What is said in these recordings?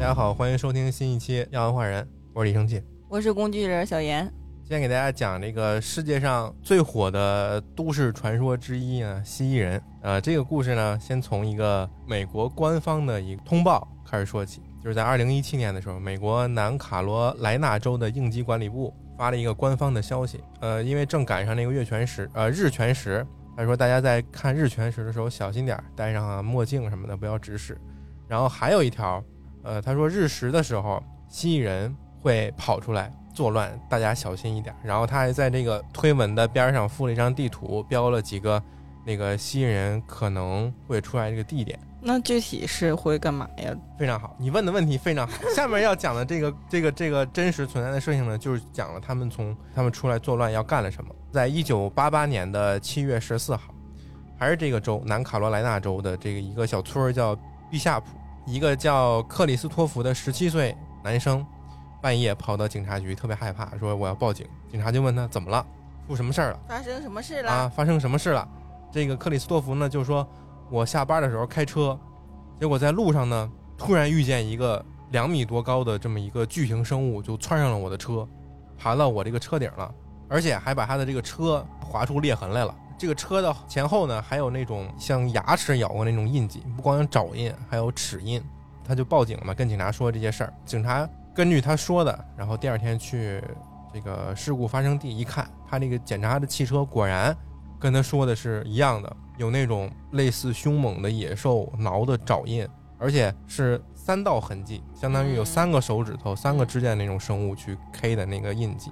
大家好，欢迎收听新一期《要文化人》，我是李生气。我是工具人小严。今天给大家讲这个世界上最火的都市传说之一啊，蜥蜴人。呃，这个故事呢，先从一个美国官方的一个通报开始说起。就是在二零一七年的时候，美国南卡罗来纳州的应急管理部发了一个官方的消息。呃，因为正赶上那个月全食，呃，日全食，他说大家在看日全食的时候小心点，戴上啊墨镜什么的，不要直视。然后还有一条，呃，他说日食的时候，蜥蜴人会跑出来作乱，大家小心一点。然后他还在这个推文的边上附了一张地图，标了几个那个蜥蜴人可能会出来这个地点。那具体是会干嘛呀？非常好，你问的问题非常好。下面要讲的这个这个这个真实存在的事情呢，就是讲了他们从他们出来作乱要干了什么。在一九八八年的七月十四号，还是这个州南卡罗来纳州的这个一个小村儿叫毕夏普，一个叫克里斯托弗的十七岁男生，半夜跑到警察局，特别害怕，说我要报警。警察就问他怎么了，出什么事儿了？发生什么事了？啊，发生什么事了？这个克里斯托弗呢就说。我下班的时候开车，结果在路上呢，突然遇见一个两米多高的这么一个巨型生物，就窜上了我的车，爬到我这个车顶了，而且还把他的这个车划出裂痕来了。这个车的前后呢，还有那种像牙齿咬过那种印记，不光有爪印，还有齿印。他就报警了嘛，跟警察说这些事儿。警察根据他说的，然后第二天去这个事故发生地一看，他那个检查的汽车果然跟他说的是一样的。有那种类似凶猛的野兽挠的爪印，而且是三道痕迹，相当于有三个手指头、三个指甲那种生物去 K 的那个印记。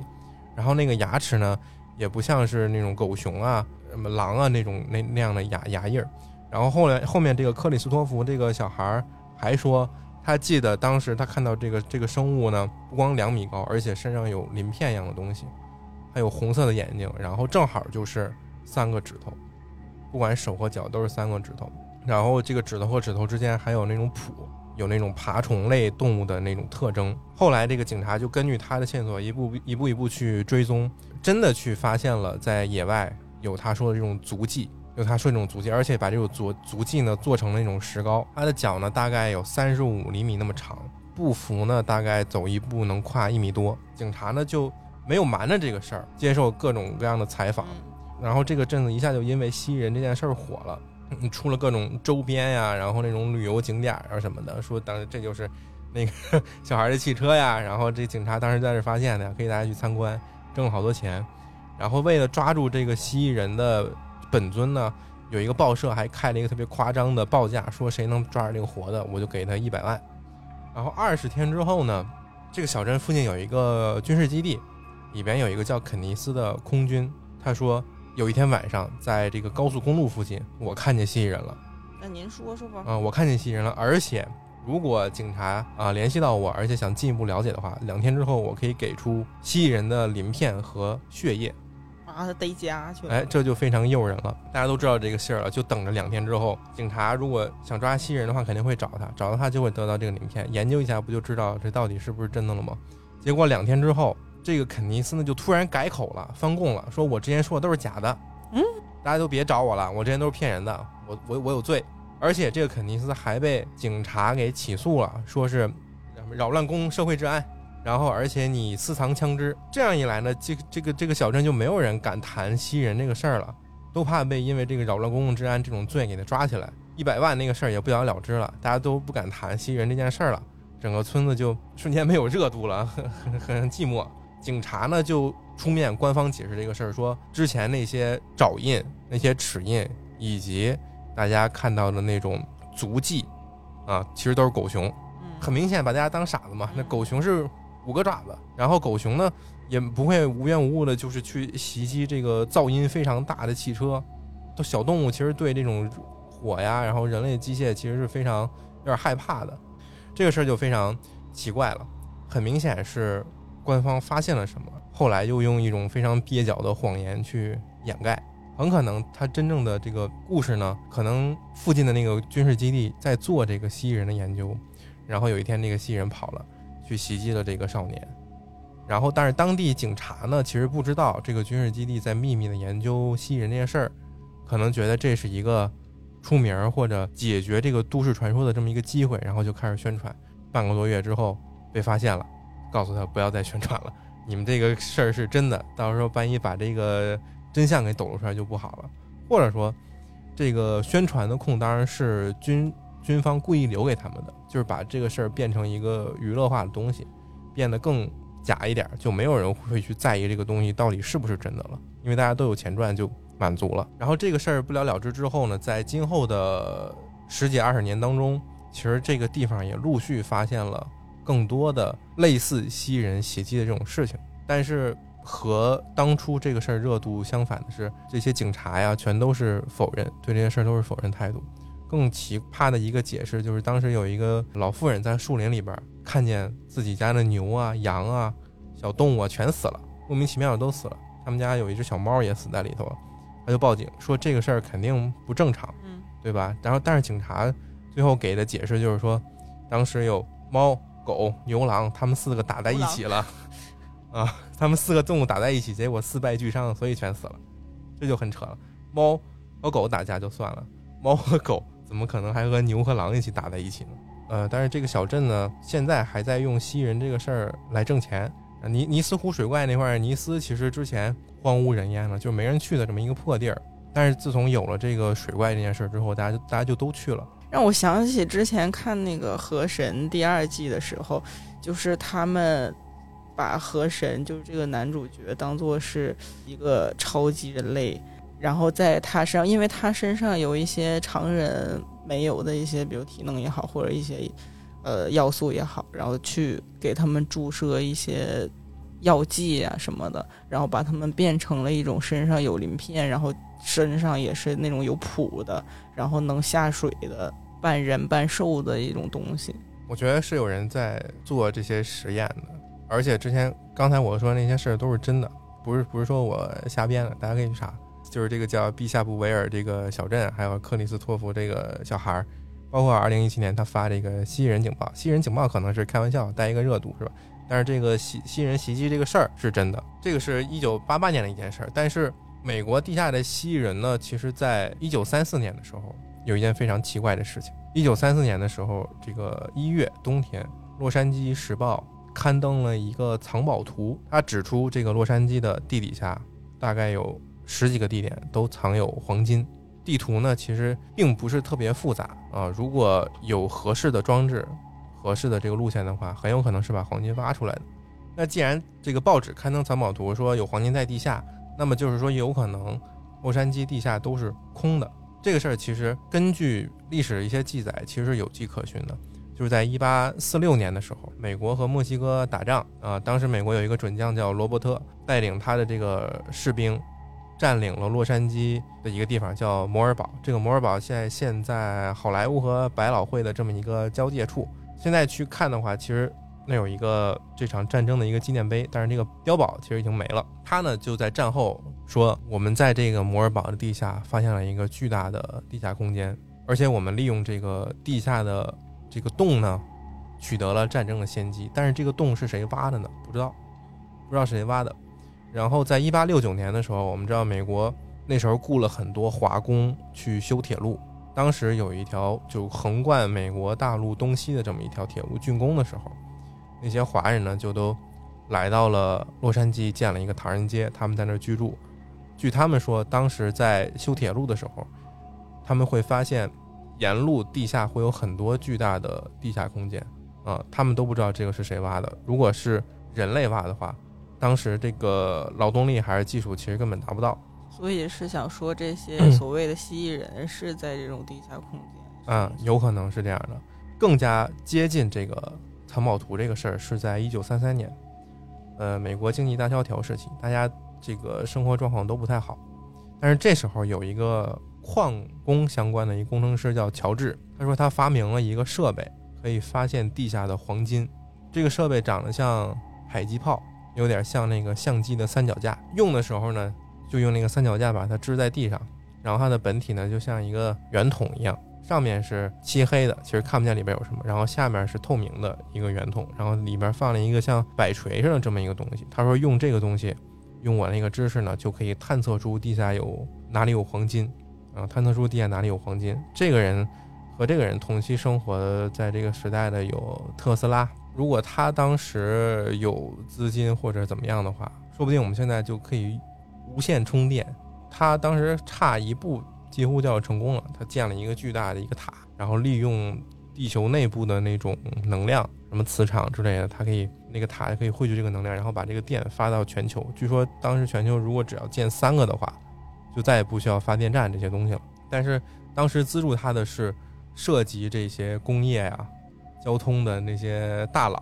然后那个牙齿呢，也不像是那种狗熊啊、什么狼啊那种那那样的牙牙印儿。然后后来后面这个克里斯托弗这个小孩儿还说，他记得当时他看到这个这个生物呢，不光两米高，而且身上有鳞片一样的东西，还有红色的眼睛，然后正好就是三个指头。不管手和脚都是三个指头，然后这个指头和指头之间还有那种蹼，有那种爬虫类动物的那种特征。后来这个警察就根据他的线索一步一步一步去追踪，真的去发现了在野外有他说的这种足迹，有他说这种足迹，而且把这种足足迹呢做成了那种石膏。他的脚呢大概有三十五厘米那么长，步幅呢大概走一步能跨一米多。警察呢就没有瞒着这个事儿，接受各种各样的采访。然后这个镇子一下就因为蜥蜴人这件事儿火了，出了各种周边呀，然后那种旅游景点啊什么的，说当时这就是那个 小孩的汽车呀，然后这警察当时在这发现的，可以大家去参观，挣了好多钱。然后为了抓住这个蜥蜴人的本尊呢，有一个报社还开了一个特别夸张的报价，说谁能抓着这个活的，我就给他一百万。然后二十天之后呢，这个小镇附近有一个军事基地，里边有一个叫肯尼斯的空军，他说。有一天晚上，在这个高速公路附近，我看见蜥蜴人了。那您说说吧。啊，我看见蜥蜴人了，而且如果警察啊联系到我，而且想进一步了解的话，两天之后我可以给出蜥蜴人的鳞片和血液。把他逮家去。哎，这就非常诱人了。大家都知道这个信儿了，就等着两天之后，警察如果想抓蜥蜴人的话，肯定会找他，找到他就会得到这个鳞片，研究一下不就知道这到底是不是真的了吗？结果两天之后。这个肯尼斯呢，就突然改口了，翻供了，说我之前说的都是假的，嗯，大家都别找我了，我之前都是骗人的，我我我有罪，而且这个肯尼斯还被警察给起诉了，说是扰乱公共社会治安，然后而且你私藏枪支，这样一来呢，这个这个这个小镇就没有人敢谈吸人这个事儿了，都怕被因为这个扰乱公共治安这种罪给他抓起来，一百万那个事儿也不了了之了，大家都不敢谈吸人这件事儿了，整个村子就瞬间没有热度了，很 很寂寞。警察呢就出面官方解释这个事儿，说之前那些爪印、那些齿印以及大家看到的那种足迹，啊，其实都是狗熊，很明显把大家当傻子嘛。那狗熊是五个爪子，然后狗熊呢也不会无缘无故的，就是去袭击这个噪音非常大的汽车。都小动物其实对这种火呀，然后人类机械其实是非常有点害怕的。这个事儿就非常奇怪了，很明显是。官方发现了什么？后来又用一种非常蹩脚的谎言去掩盖。很可能他真正的这个故事呢，可能附近的那个军事基地在做这个蜥蜴人的研究，然后有一天那个蜥蜴人跑了，去袭击了这个少年。然后，但是当地警察呢，其实不知道这个军事基地在秘密的研究蜥蜴人这件事儿，可能觉得这是一个出名或者解决这个都市传说的这么一个机会，然后就开始宣传。半个多月之后被发现了，告诉他不要再宣传了，你们这个事儿是真的，到时候万一把这个真相给抖露出来就不好了。或者说，这个宣传的空当是军军方故意留给他们的，就是把这个事儿变成一个娱乐化的东西，变得更假一点，就没有人会去在意这个东西到底是不是真的了，因为大家都有钱赚，就满足了。然后这个事儿不了了之之后呢，在今后的十几二十年当中，其实这个地方也陆续发现了更多的类似蜥蜴人袭击的这种事情，但是。和当初这个事儿热度相反的是，这些警察呀，全都是否认，对这些事儿都是否认态度。更奇葩的一个解释就是，当时有一个老妇人在树林里边看见自己家的牛啊、羊啊、小动物啊全死了，莫名其妙的都死了。他们家有一只小猫也死在里头了，他就报警说这个事儿肯定不正常，嗯，对吧？然后但是警察最后给的解释就是说，当时有猫、狗、牛郎，他们四个打在一起了。啊，他们四个动物打在一起，结果四败俱伤，所以全死了，这就很扯了。猫和狗打架就算了，猫和狗怎么可能还和牛和狼一起打在一起呢？呃，但是这个小镇呢，现在还在用吸人这个事儿来挣钱。尼尼斯湖水怪那块，尼斯其实之前荒无人烟了，就没人去的这么一个破地儿。但是自从有了这个水怪这件事之后，大家就大家就都去了。让我想起之前看那个《河神》第二季的时候，就是他们。把河神就是这个男主角当做是一个超级人类，然后在他身上，因为他身上有一些常人没有的一些，比如体能也好，或者一些呃要素也好，然后去给他们注射一些药剂啊什么的，然后把他们变成了一种身上有鳞片，然后身上也是那种有蹼的，然后能下水的半人半兽的一种东西。我觉得是有人在做这些实验的。而且之前刚才我说那些事儿都是真的，不是不是说我瞎编的，大家可以去查。就是这个叫毕夏布维尔这个小镇，还有克里斯托弗这个小孩儿，包括二零一七年他发这个蜥蜴人警报，蜥蜴人警报可能是开玩笑带一个热度是吧？但是这个蜥蜥蜴人袭击这个事儿是真的，这个是一九八八年的一件事儿。但是美国地下的蜥蜴人呢，其实在一九三四年的时候有一件非常奇怪的事情。一九三四年的时候，这个一月冬天，洛杉矶时报。刊登了一个藏宝图，他指出这个洛杉矶的地底下大概有十几个地点都藏有黄金。地图呢其实并不是特别复杂啊，如果有合适的装置、合适的这个路线的话，很有可能是把黄金挖出来的。那既然这个报纸刊登藏宝图说有黄金在地下，那么就是说有可能洛杉矶地下都是空的。这个事儿其实根据历史的一些记载，其实有迹可循的。就是在一八四六年的时候，美国和墨西哥打仗啊。当时美国有一个准将叫罗伯特，带领他的这个士兵，占领了洛杉矶的一个地方叫摩尔堡。这个摩尔堡现在现在好莱坞和百老汇的这么一个交界处。现在去看的话，其实那有一个这场战争的一个纪念碑，但是这个碉堡其实已经没了。他呢就在战后说，我们在这个摩尔堡的地下发现了一个巨大的地下空间，而且我们利用这个地下的。这个洞呢，取得了战争的先机，但是这个洞是谁挖的呢？不知道，不知道是谁挖的。然后在一八六九年的时候，我们知道美国那时候雇了很多华工去修铁路。当时有一条就横贯美国大陆东西的这么一条铁路竣工的时候，那些华人呢就都来到了洛杉矶建了一个唐人街，他们在那儿居住。据他们说，当时在修铁路的时候，他们会发现。沿路地下会有很多巨大的地下空间，啊，他们都不知道这个是谁挖的。如果是人类挖的话，当时这个劳动力还是技术，其实根本达不到。所以是想说，这些所谓的蜥蜴人是在这种地下空间。啊，有可能是这样的。更加接近这个藏宝图这个事儿，是在一九三三年，呃，美国经济大萧条时期，大家这个生活状况都不太好，但是这时候有一个。矿工相关的一个工程师叫乔治，他说他发明了一个设备，可以发现地下的黄金。这个设备长得像迫击炮，有点像那个相机的三脚架。用的时候呢，就用那个三脚架把它支在地上，然后它的本体呢就像一个圆筒一样，上面是漆黑的，其实看不见里边有什么，然后下面是透明的一个圆筒，然后里边放了一个像摆锤似的这么一个东西。他说用这个东西，用我那个知识呢，就可以探测出地下有哪里有黄金。啊，探测出地下哪里有黄金。这个人和这个人同期生活在这个时代的有特斯拉。如果他当时有资金或者怎么样的话，说不定我们现在就可以无线充电。他当时差一步，几乎就要成功了。他建了一个巨大的一个塔，然后利用地球内部的那种能量，什么磁场之类的，它可以那个塔可以汇聚这个能量，然后把这个电发到全球。据说当时全球如果只要建三个的话，就再也不需要发电站这些东西了。但是当时资助他的是涉及这些工业啊、交通的那些大佬，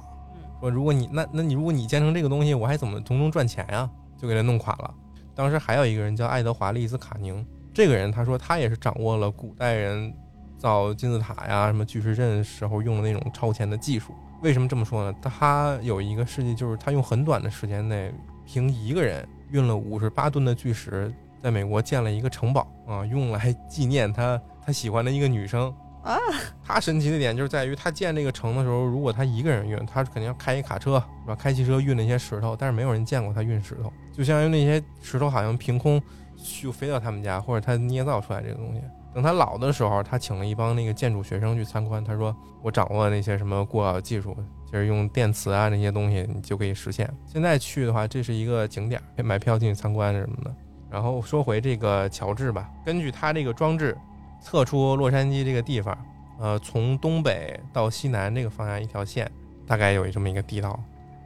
说如果你那那你如果你建成这个东西，我还怎么从中赚钱呀？就给他弄垮了。当时还有一个人叫爱德华·利斯卡宁，这个人他说他也是掌握了古代人造金字塔呀、什么巨石阵时候用的那种超前的技术。为什么这么说呢？他有一个事迹，就是他用很短的时间内，凭一个人运了五十八吨的巨石，在美国建了一个城堡啊，用来纪念他他喜欢的一个女生啊。他神奇的点就是在于，他建这个城的时候，如果他一个人运，他肯定要开一卡车是吧？开汽车运那些石头，但是没有人见过他运石头，就相当于那些石头好像凭空就飞到他们家，或者他捏造出来这个东西。等他老的时候，他请了一帮那个建筑学生去参观。他说：“我掌握那些什么过老技术，就是用电磁啊那些东西，你就可以实现。”现在去的话，这是一个景点，买票进去参观什么的。然后说回这个乔治吧，根据他这个装置测出洛杉矶这个地方，呃，从东北到西南这个方向一条线，大概有这么一个地道，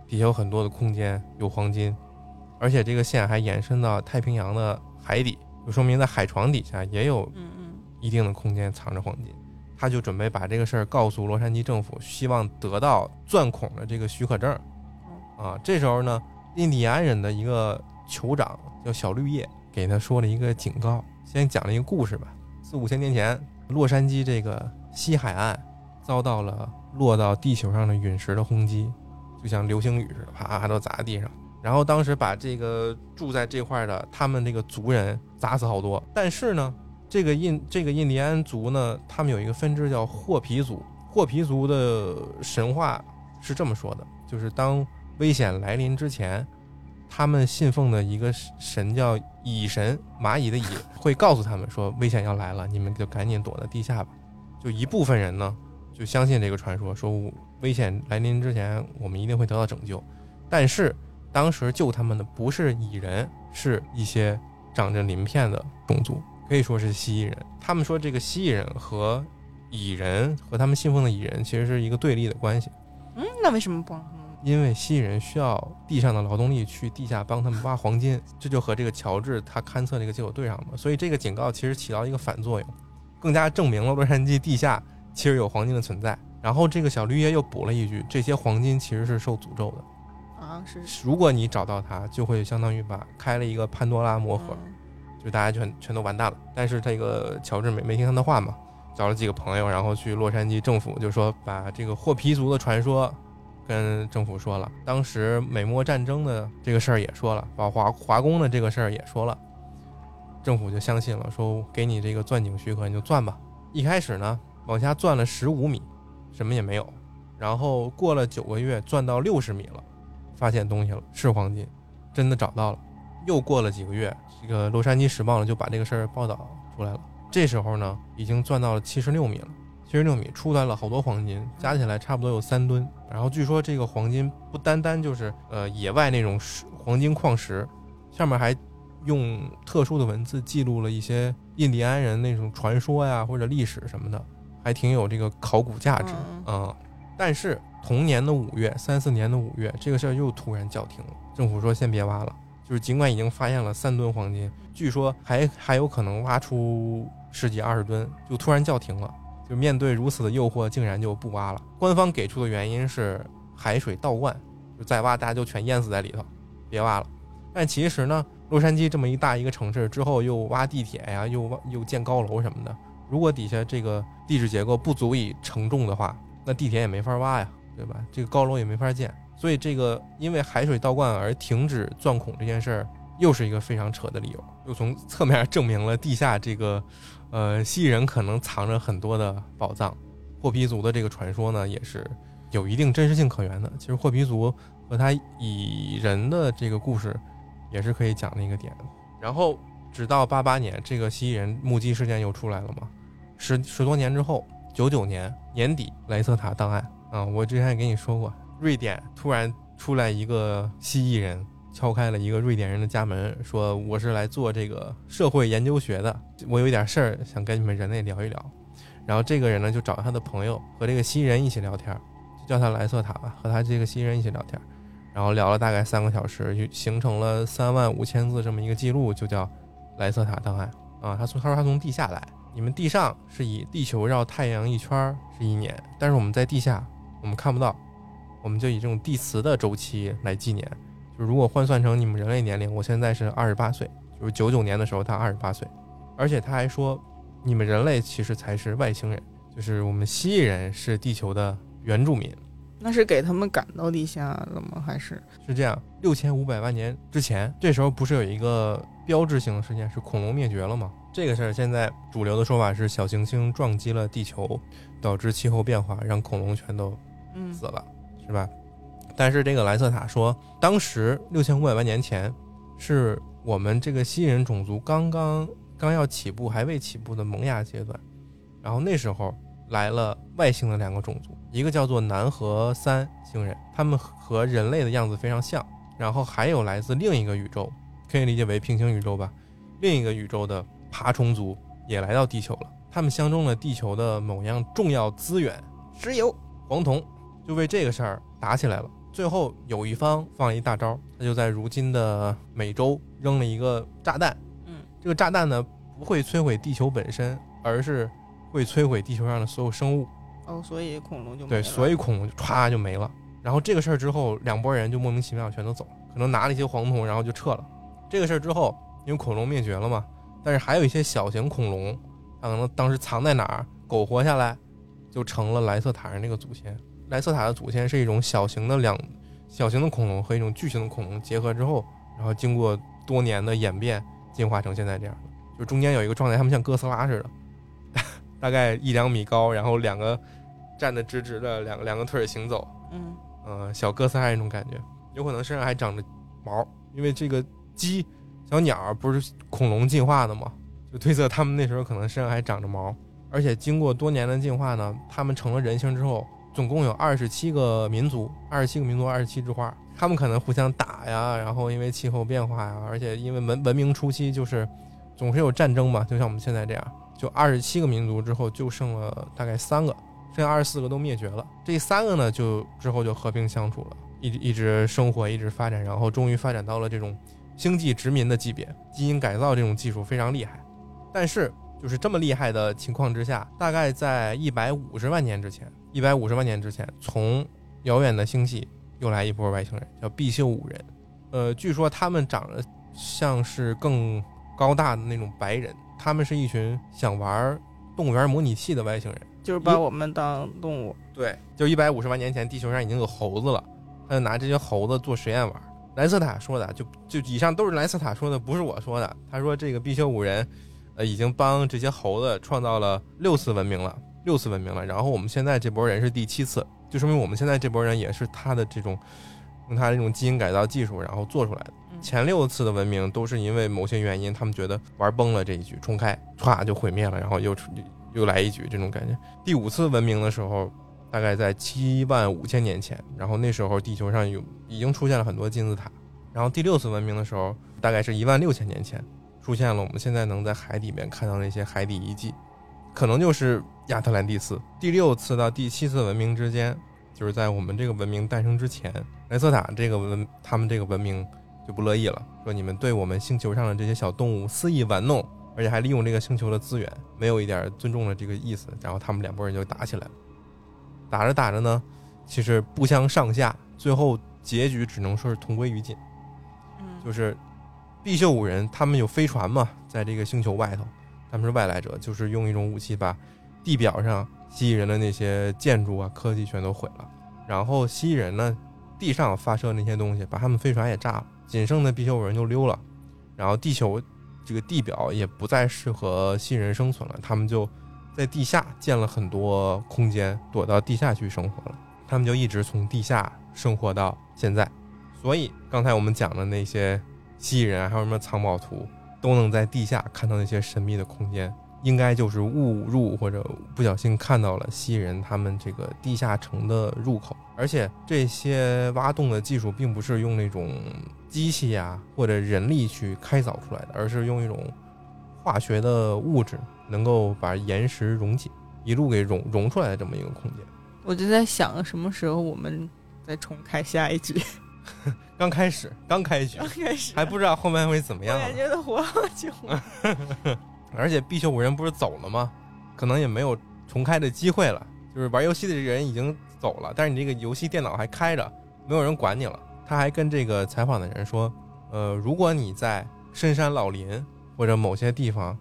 底下有很多的空间，有黄金，而且这个线还延伸到太平洋的海底，就说明在海床底下也有。一定的空间藏着黄金，他就准备把这个事儿告诉洛杉矶政府，希望得到钻孔的这个许可证。啊，这时候呢，印第安人的一个酋长叫小绿叶，给他说了一个警告，先讲了一个故事吧。四五千年前，洛杉矶这个西海岸遭到了落到地球上的陨石的轰击，就像流星雨似的，啪都砸在地上。然后当时把这个住在这块的他们这个族人砸死好多，但是呢。这个印这个印第安族呢，他们有一个分支叫霍皮族。霍皮族的神话是这么说的：，就是当危险来临之前，他们信奉的一个神叫蚁神，蚂蚁的蚁，会告诉他们说危险要来了，你们就赶紧躲在地下吧。就一部分人呢，就相信这个传说，说危险来临之前，我们一定会得到拯救。但是当时救他们的不是蚁人，是一些长着鳞片的种族。可以说是蜥蜴人。他们说这个蜥蜴人和蚁人和他们信奉的蚁人其实是一个对立的关系。嗯，那为什么不？因为蜥蜴人需要地上的劳动力去地下帮他们挖黄金，这就和这个乔治他勘测那个结果对上了。所以这个警告其实起到一个反作用，更加证明了洛杉矶地下其实有黄金的存在。然后这个小绿叶又补了一句：这些黄金其实是受诅咒的啊，是。如果你找到它，就会相当于把开了一个潘多拉魔盒。就大家全全都完蛋了，但是这个乔治没没听他的话嘛，找了几个朋友，然后去洛杉矶政府，就说把这个霍皮族的传说跟政府说了，当时美墨战争的这个事儿也说了，把华华工的这个事儿也说了，政府就相信了，说给你这个钻井许可，你就钻吧。一开始呢，往下钻了十五米，什么也没有，然后过了九个月，钻到六十米了，发现东西了，是黄金，真的找到了。又过了几个月，这个《洛杉矶时报》呢就把这个事儿报道出来了。这时候呢，已经钻到了七十六米了，七十六米出来了好多黄金，加起来差不多有三吨。然后据说这个黄金不单单就是呃野外那种黄金矿石，上面还用特殊的文字记录了一些印第安人那种传说呀或者历史什么的，还挺有这个考古价值啊。但是同年的五月，三四年的五月，这个事儿又突然叫停了，政府说先别挖了。就是尽管已经发现了三吨黄金，据说还还有可能挖出十几二十吨，就突然叫停了。就面对如此的诱惑，竟然就不挖了。官方给出的原因是海水倒灌，就再挖大家就全淹死在里头，别挖了。但其实呢，洛杉矶这么一大一个城市之后，又挖地铁呀，又挖又建高楼什么的，如果底下这个地质结构不足以承重的话，那地铁也没法挖呀，对吧？这个高楼也没法建。所以这个因为海水倒灌而停止钻孔这件事儿，又是一个非常扯的理由，又从侧面证明了地下这个，呃，蜥蜴人可能藏着很多的宝藏。霍皮族的这个传说呢，也是有一定真实性可言的。其实霍皮族和他蚁人的这个故事，也是可以讲的一个点。然后直到八八年，这个蜥蜴人目击事件又出来了嘛，十十多年之后，九九年年底莱瑟塔档案啊，我之前也跟你说过，瑞典突然出来一个蜥蜴人，敲开了一个瑞典人的家门，说我是来做这个社会研究学的，我有一点事儿想跟你们人类聊一聊。然后这个人呢就找他的朋友和这个蜥蜴人一起聊天，就叫他莱瑟塔吧，和他这个蜥蜴人一起聊天，然后聊了大概三个小时，就形成了三万五千字这么一个记录，就叫莱瑟塔档案啊。他从他说他从地下来。你们地上是以地球绕太阳一圈是一年，但是我们在地下，我们看不到，我们就以这种地磁的周期来纪年。就如果换算成你们人类年龄，我现在是二十八岁，就是九九年的时候他二十八岁，而且他还说，你们人类其实才是外星人，就是我们蜥蜴人是地球的原住民。那是给他们赶到地下了吗？还是是这样？六千五百万年之前，这时候不是有一个标志性的事件是恐龙灭绝了吗？这个事儿现在主流的说法是小行星撞击了地球，导致气候变化，让恐龙全都死了，是吧？但是这个莱瑟塔说，当时六千五百万年前，是我们这个蜥蜴人种族刚刚刚要起步，还未起步的萌芽阶段。然后那时候来了外星的两个种族，一个叫做南河三星人，他们和人类的样子非常像。然后还有来自另一个宇宙，可以理解为平行宇宙吧？另一个宇宙的。爬虫族也来到地球了，他们相中了地球的某样重要资源——石油、黄铜，就为这个事儿打起来了。最后有一方放了一大招，他就在如今的美洲扔了一个炸弹。嗯，这个炸弹呢不会摧毁地球本身，而是会摧毁地球上的所有生物。哦，所以恐龙就对，所以恐龙就歘就没了。然后这个事儿之后，两拨人就莫名其妙全都走了，可能拿了一些黄铜，然后就撤了。这个事儿之后，因为恐龙灭绝了嘛。但是还有一些小型恐龙，它可能当时藏在哪儿，苟活下来，就成了莱瑟塔人那个祖先。莱瑟塔的祖先是一种小型的两小型的恐龙和一种巨型的恐龙结合之后，然后经过多年的演变，进化成现在这样的。就中间有一个状态，他们像哥斯拉似的，大概一两米高，然后两个站得直直的，两个两个腿行走。嗯，呃，小哥斯拉那种感觉，有可能身上还长着毛，因为这个鸡。小鸟不是恐龙进化的吗？就推测他们那时候可能身上还长着毛，而且经过多年的进化呢，他们成了人形之后，总共有二十七个民族，二十七个民族，二十七枝花，他们可能互相打呀，然后因为气候变化呀，而且因为文文明初期就是总是有战争嘛，就像我们现在这样，就二十七个民族之后就剩了大概三个，剩下二十四个都灭绝了，这三个呢就之后就和平相处了，一直一直生活，一直发展，然后终于发展到了这种。星际殖民的级别，基因改造这种技术非常厉害，但是就是这么厉害的情况之下，大概在一百五十万年之前，一百五十万年之前，从遥远的星系又来一波外星人，叫毕秀五人。呃，据说他们长得像是更高大的那种白人，他们是一群想玩动物园模拟器的外星人，就是把我们当动物。对，就一百五十万年前，地球上已经有猴子了，他就拿这些猴子做实验玩。莱斯塔说的，就就以上都是莱斯塔说的，不是我说的。他说这个毕修五人，呃，已经帮这些猴子创造了六次文明了，六次文明了。然后我们现在这波人是第七次，就说明我们现在这波人也是他的这种用他这种基因改造技术然后做出来的。前六次的文明都是因为某些原因，他们觉得玩崩了这一局，重开歘就毁灭了，然后又又来一局这种感觉。第五次文明的时候。大概在七万五千年前，然后那时候地球上有已经出现了很多金字塔。然后第六次文明的时候，大概是一万六千年前，出现了我们现在能在海底面看到那些海底遗迹，可能就是亚特兰蒂斯。第六次到第七次文明之间，就是在我们这个文明诞生之前，莱瑟塔这个文他们这个文明就不乐意了，说你们对我们星球上的这些小动物肆意玩弄，而且还利用这个星球的资源，没有一点尊重的这个意思。然后他们两拨人就打起来了。打着打着呢，其实不相上下，最后结局只能说是同归于尽。嗯，就是毕秀五人他们有飞船嘛，在这个星球外头，他们是外来者，就是用一种武器把地表上蜥蜴人的那些建筑啊、科技全都毁了。然后蜥蜴人呢，地上发射那些东西，把他们飞船也炸了。仅剩的地球人就溜了。然后地球这个地表也不再适合蜥蜴人生存了，他们就。在地下建了很多空间，躲到地下去生活了。他们就一直从地下生活到现在。所以刚才我们讲的那些蜥蜴人，还有什么藏宝图，都能在地下看到那些神秘的空间，应该就是误入或者不小心看到了蜥蜴人他们这个地下城的入口，而且这些挖洞的技术并不是用那种机器呀或者人力去开凿出来的，而是用一种化学的物质能够把岩石溶解，一路给溶溶出来的这么一个空间。我就在想，什么时候我们再重开下一局？刚开始，刚开局刚，开始还不知道后面会怎么样呢我也。觉都活好久了。而且必修五人不是走了吗？可能也没有重开的机会了。就是玩游戏的人已经走了，但是你这个游戏电脑还开着，没有人管你了。他还跟这个采访的人说：“呃，如果你在深山老林或者某些地方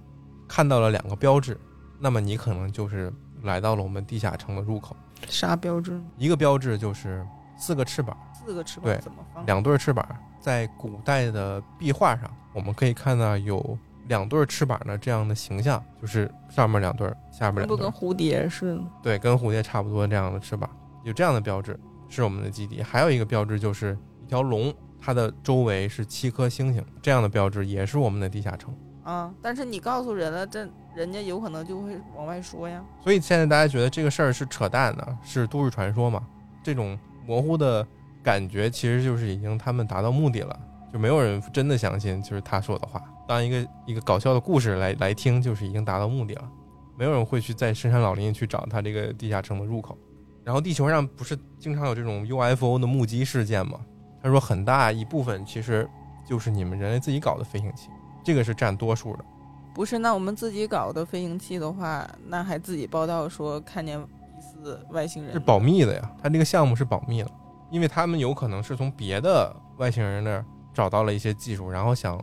看到了两个标志，那么你可能就是来到了我们地下城的入口。啥标志？一个标志就是四个翅膀，四个翅膀怎么放？两对翅膀，在古代的壁画上，我们可以看到有两对翅膀的这样的形象，就是上面两对，下面两对不跟，蝴蝶似的？对，跟蝴蝶差不多这样的翅膀，有这样的标志是我们的基地。还有一个标志就是一条龙，它的周围是七颗星星，这样的标志也是我们的地下城。啊！但是你告诉人了，这人家有可能就会往外说呀。所以现在大家觉得这个事儿是扯淡的，是都市传说嘛？这种模糊的感觉，其实就是已经他们达到目的了，就没有人真的相信就是他说的话，当一个一个搞笑的故事来来听，就是已经达到目的了。没有人会去在深山老林去找他这个地下城的入口。然后地球上不是经常有这种 UFO 的目击事件吗？他说很大一部分其实就是你们人类自己搞的飞行器，这个是占多数的。不是，那我们自己搞的飞行器的话，那还自己报道说看见疑似外星人，是保密的呀，他这个项目是保密的，因为他们有可能是从别的外星人那儿找到了一些技术，然后想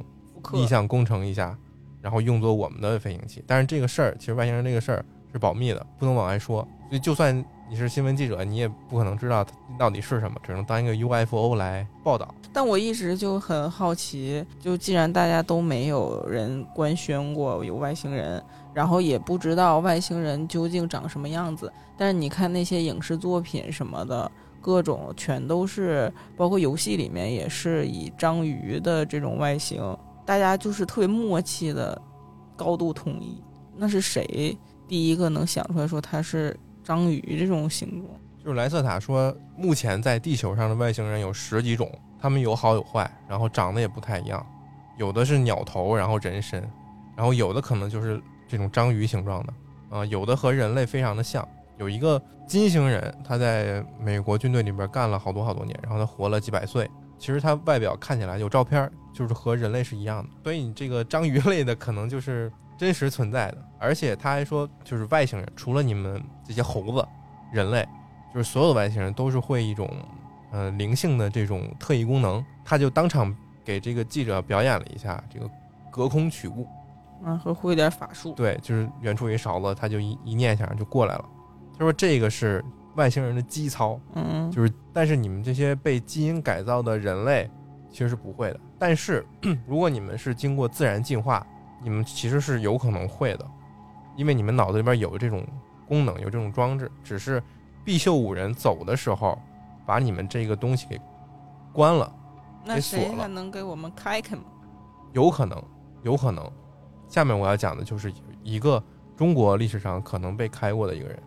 逆向工程一下，然后用作我们的飞行器。但是这个事儿，其实外星人这个事儿是保密的，不能往外说。所以就算你是新闻记者，你也不可能知道它到底是什么，只能当一个 UFO 来报道。但我一直就很好奇，就既然大家都没有人官宣过有外星人，然后也不知道外星人究竟长什么样子，但是你看那些影视作品什么的，各种全都是，包括游戏里面也是以章鱼的这种外形，大家就是特别默契的高度统一。那是谁第一个能想出来说它是章鱼这种形状？就是莱瑟塔说，目前在地球上的外星人有十几种，他们有好有坏，然后长得也不太一样，有的是鸟头，然后人身，然后有的可能就是这种章鱼形状的，啊、有的和人类非常的像。有一个金星人，他在美国军队里边干了好多好多年，然后他活了几百岁。其实他外表看起来有照片儿，就是和人类是一样的，所以你这个章鱼 类的可能就是真实存在的。而且他还说，就是外星人，除了你们这些猴子，人类，就是所有的外星人都是会一种呃灵性的这种特异功能。他就当场给这个记者表演了一下这个隔空取物，啊，和会点法术。对，就是远处一勺子，他就一一念一下就过来了。他说这个是外星人的基操，嗯，就是但是你们这些被基因改造的人类其实是不会的。但是 如果你们是经过自然进化，你们其实是有可能会的，因为你们脑子里边有这种功能，有这种装置，只是必秀五人走的时候把你们这个东西给关了，那给锁了谁还能给我们开开吗？有可能，有可能。下面我要讲的就是一个中国历史上可能被开过的一个人，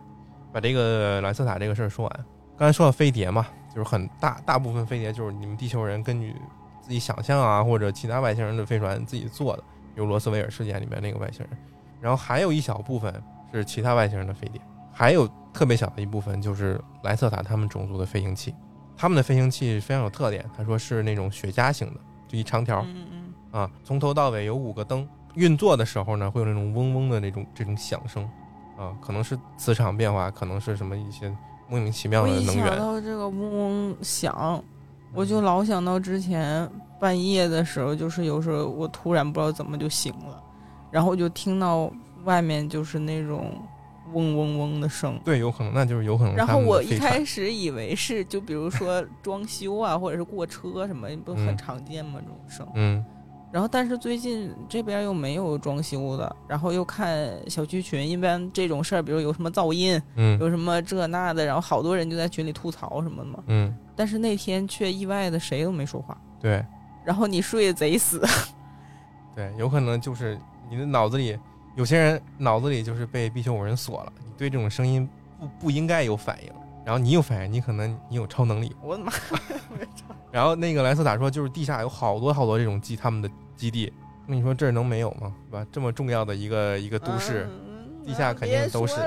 把这个莱瑟塔这个事儿说完。刚才说到飞碟嘛，就是很大大部分飞碟就是你们地球人根据自己想象啊，或者其他外星人的飞船自己做的，比如罗斯威尔事件里面那个外星人。然后还有一小部分是其他外星人的飞碟，还有特别小的一部分就是莱瑟塔他们种族的飞行器。他们的飞行器非常有特点，他说是那种雪茄型的，就一长条，嗯嗯啊，从头到尾有五个灯，运作的时候呢，会有那种嗡嗡的那种这种响声，啊，可能是磁场变化，可能是什么一些莫名其嗯。妙我一想的能源。到这个嗡嗡响，我就老想到之前半夜的时候，就是有时候我突然不知道怎么就醒了，然后我就听到外面就是那种嗡嗡嗡的声。对，有可能，那就是有可能然后我一。开始以为是，就比如说装修啊，或者是过车什么，不很嗯常见吗？这种声。嗯然后，但是最近这边又没有装修的，然后又看小区群，一般这种事儿，比如有什么噪音，嗯有什么这那的，然后好多人就在群里吐槽什么的嘛。嗯，但是那天却意外的谁都没说话，对然后你睡得贼死。对，有可能就是你的脑子里有些人脑子里就是被必修五人锁了，你对这种声音不不应该有反应，然后你有反应，你可能你有超能力。我的妈！然后那个莱斯塔说，就是地下有好多好多这种基他们的基地，那你说这儿能没有吗？是吧？这么重要的一个一个都市，嗯地下肯定都是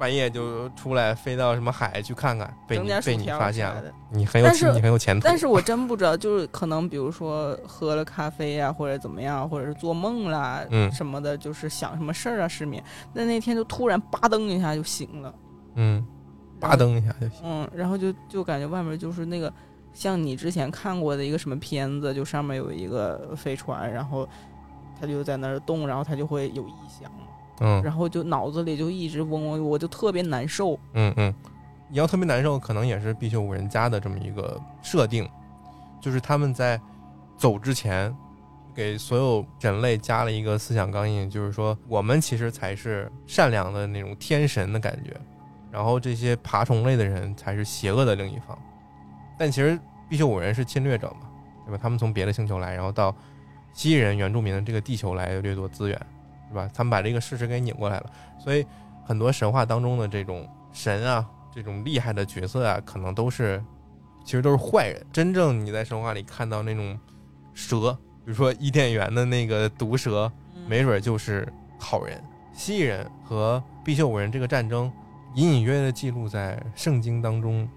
半夜就出来飞到什么海去看看，被你被你发现了，你很有你很有前途。但是我 真不知道，就是可能比如说喝了咖啡呀、或者怎么样，或者是做梦啦，嗯什么的，就是想什么事儿啊，失眠。那那天就突然吧噔一下就醒了，嗯，然后吧噔一下就行。嗯，然后就就感觉外面就是那个像你之前看过的一个什么片子，就上面有一个飞船，然后它就在那儿动，然后它就会有异响，嗯然后就脑子里就一直嗡嗡，我就特别难受。嗯嗯，你要特别难受，可能也是必修五人家的这么一个设定，就是他们在走之前给所有人类加了一个思想钢印，就是说我们其实才是善良的那种天神的感觉，然后这些爬虫类的人才是邪恶的另一方。但其实必修五人是侵略者嘛，对吧？他们从别的星球来，然后到蜥蜴人原住民的这个地球来掠夺资源，是吧？他们把这个事实给拧过来了，所以很多神话当中的这种神啊，这种厉害的角色啊，可能都是其实都是坏人。真正你在神话里看到那种蛇，比如说伊甸园的那个毒蛇，嗯没准就是好人。蜥蜴人和必修五人这个战争，隐隐约约的记录在圣经当中，